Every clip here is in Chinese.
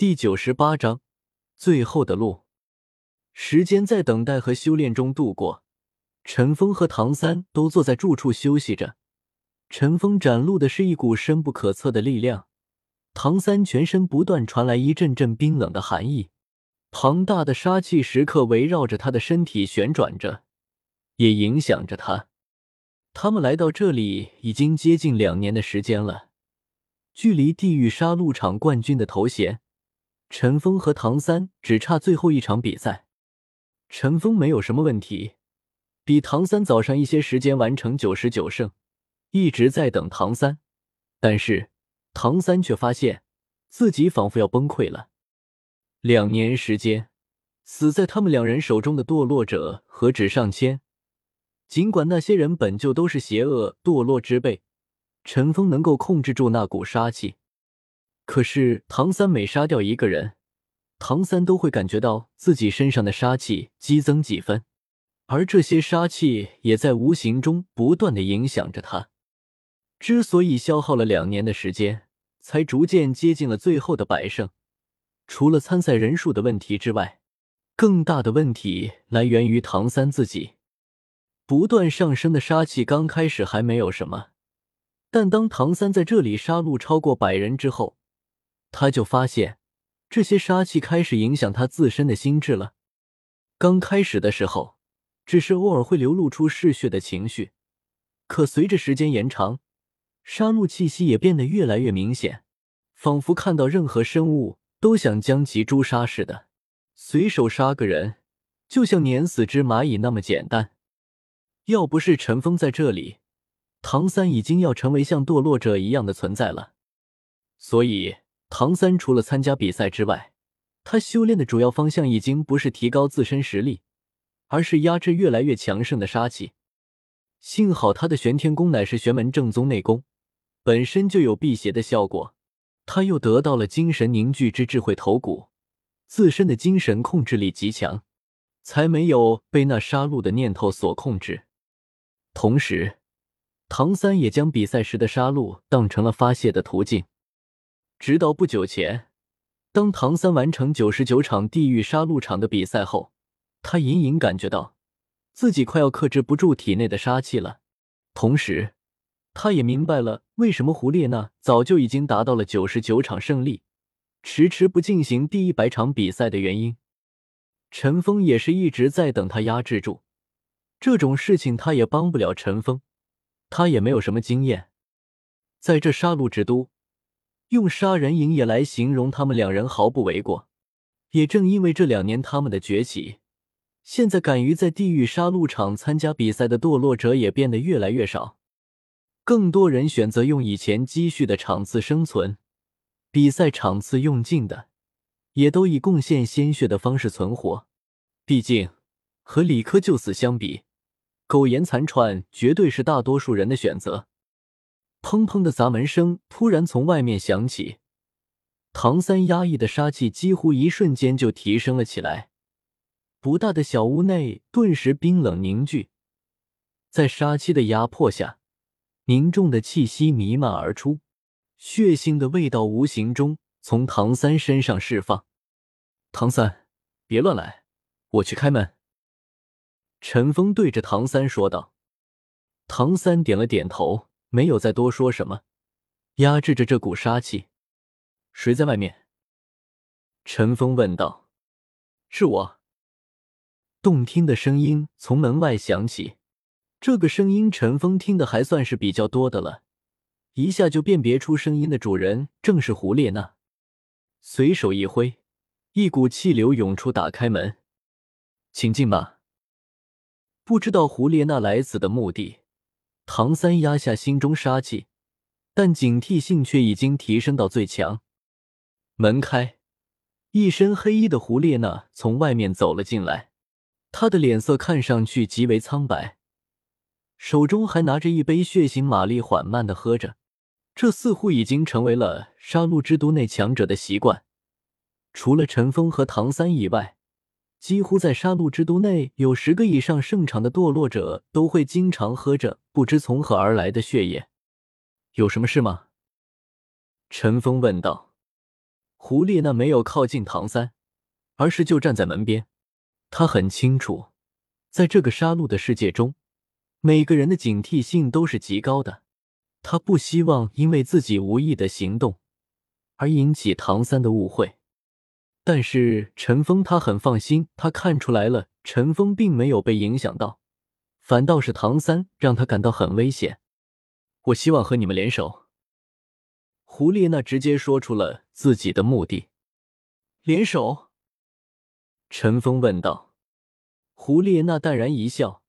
第九十八章最后的路。时间在等待和修炼中度过，陈峰和唐三都坐在住处休息着。陈峰展露的是一股深不可测的力量，唐三全身不断传来一阵阵冰冷的寒意，庞大的杀气时刻围绕着他的身体旋转着，也影响着他。他们来到这里已经接近两年的时间了，距离地狱杀戮场冠军的头衔，陈峰和唐三只差最后一场比赛。陈峰没有什么问题，比唐三早上一些时间完成九十九胜。一直在等唐三，但是唐三却发现自己仿佛要崩溃了。两年时间，死在他们两人手中的堕落者何止上千。尽管那些人本就都是邪恶堕落之辈，陈峰能够控制住那股杀气，可是唐三每杀掉一个人，唐三都会感觉到自己身上的杀气激增几分，而这些杀气也在无形中不断的影响着他。之所以消耗了两年的时间，才逐渐接近了最后的百胜，除了参赛人数的问题之外，更大的问题来源于唐三自己。不断上升的杀气刚开始还没有什么，但当唐三在这里杀戮超过百人之后，他就发现这些杀气开始影响他自身的心智了。刚开始的时候，只是偶尔会流露出嗜血的情绪，可随着时间延长，杀戮气息也变得越来越明显，仿佛看到任何生物都想将其诛杀似的。随手杀个人，就像碾死只蚂蚁那么简单。要不是陈峰在这里，唐三已经要成为像堕落者一样的存在了。所以，唐三除了参加比赛之外，他修炼的主要方向已经不是提高自身实力，而是压制越来越强盛的杀气。幸好他的玄天功乃是玄门正宗内功。本身就有辟邪的效果，他又得到了精神凝聚之智慧头骨，自身的精神控制力极强，才没有被那杀戮的念头所控制。同时，唐三也将比赛时的杀戮当成了发泄的途径。直到不久前，当唐三完成九十九场地狱杀戮场的比赛后，他隐隐感觉到自己快要克制不住体内的杀气了，同时。他也明白了为什么胡列娜早就已经达到了九十九场胜利，迟迟不进行第一百场比赛的原因。陈峰也是一直在等他压制住这种事情，他也帮不了陈峰，他也没有什么经验。在这杀戮之都，用杀人营也来形容他们两人毫不为过。也正因为这两年他们的崛起，现在敢于在地狱杀戮场参加比赛的堕落者也变得越来越少。更多人选择用以前积蓄的场次生存，比赛场次用尽的，也都以贡献鲜血的方式存活。毕竟，和李科就死相比，苟延残喘绝对是大多数人的选择。砰砰的砸门声突然从外面响起，唐三压抑的杀气几乎一瞬间就提升了起来。不大的小屋内顿时冰冷凝聚，在杀气的压迫下。凝重的气息弥漫而出，血腥的味道无形中从唐三身上释放。唐三，别乱来，我去开门。陈峰对着唐三说道。唐三点了点头，没有再多说什么，压制着这股杀气。谁在外面？陈峰问道。是我。动听的声音从门外响起。这个声音，陈峰听的还算是比较多的了，一下就辨别出声音的主人正是胡列娜，随手一挥，一股气流涌出，打开门，请进吧。不知道胡列娜来此的目的，唐三压下心中杀气，但警惕性却已经提升到最强。门开，一身黑衣的胡列娜从外面走了进来，她的脸色看上去极为苍白。手中还拿着一杯血腥玛丽，缓慢的喝着。这似乎已经成为了杀戮之都内强者的习惯。除了陈峰和唐三以外，几乎在杀戮之都内有十个以上胜场的堕落者都会经常喝着不知从何而来的血液。有什么事吗？陈峰问道。胡列娜没有靠近唐三，而是就站在门边。他很清楚，在这个杀戮的世界中，每个人的警惕性都是极高的。他不希望因为自己无意的行动而引起唐三的误会。但是陈峰他很放心，他看出来了，陈峰并没有被影响到，反倒是唐三让他感到很危险。我希望和你们联手。胡列娜直接说出了自己的目的。联手？陈峰问道。胡列娜淡然一笑，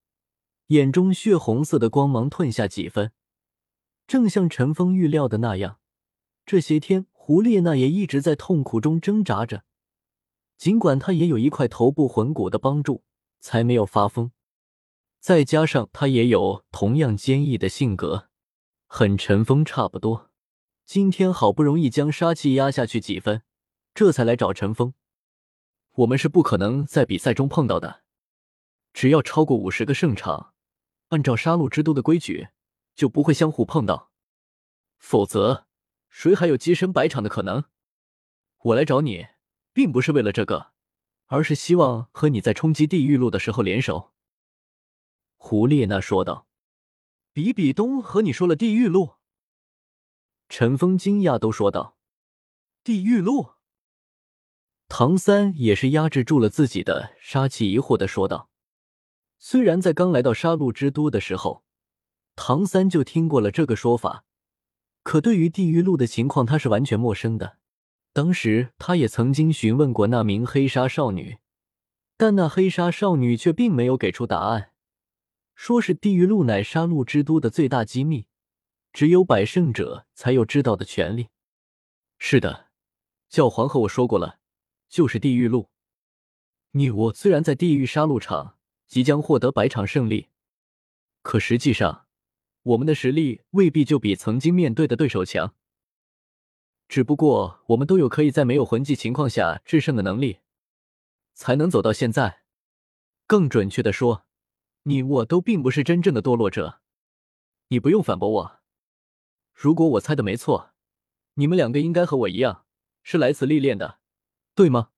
眼中血红色的光芒褪下几分，正像陈峰预料的那样，这些天胡列娜也一直在痛苦中挣扎着。尽管他也有一块头部魂骨的帮助，才没有发疯。再加上他也有同样坚毅的性格，和陈峰差不多。今天好不容易将杀气压下去几分，这才来找陈峰。我们是不可能在比赛中碰到的，只要超过五十个胜场，按照杀戮之都的规矩，就不会相互碰到。否则，谁还有跻身百场的可能？我来找你。并不是为了这个，而是希望和你在冲击地狱路的时候联手。”胡列娜说道。“比比东和你说了地狱路？”陈峰惊讶都说道。“地狱路？”唐三也是压制住了自己的杀气，疑惑的说道：“虽然在刚来到杀戮之都的时候，唐三就听过了这个说法，可对于地狱路的情况，他是完全陌生的。”当时他也曾经询问过那名黑纱少女，但那黑纱少女却并没有给出答案，说是地狱路乃杀戮之都的最大机密，只有百胜者才有知道的权利。是的，教皇和我说过了，就是地狱路。你我虽然在地狱杀戮场即将获得百场胜利，可实际上我们的实力未必就比曾经面对的对手强。只不过我们都有可以在没有魂技情况下制胜的能力，才能走到现在。更准确的说，你我都并不是真正的堕落者。你不用反驳我。如果我猜的没错，你们两个应该和我一样是来此历练的，对吗？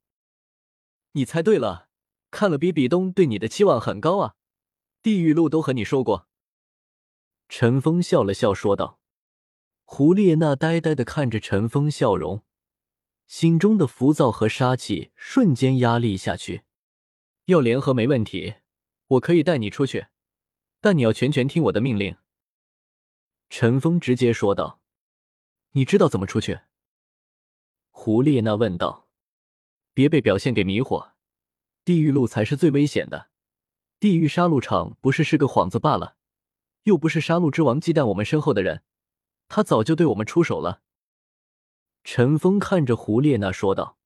你猜对了。看了比比东对你的期望很高啊，地狱路都和你说过。陈峰笑了笑说道。胡列娜呆呆的看着陈峰，笑容，心中的浮躁和杀气瞬间压力下去。要联合没问题，我可以带你出去，但你要全权听我的命令。”陈峰直接说道。“你知道怎么出去？”胡列娜问道。“别被表现给迷惑，地狱路才是最危险的。地狱杀戮场不是是个幌子罢了，又不是杀戮之王忌惮我们身后的人。”他早就对我们出手了。陈峰看着胡列娜说道。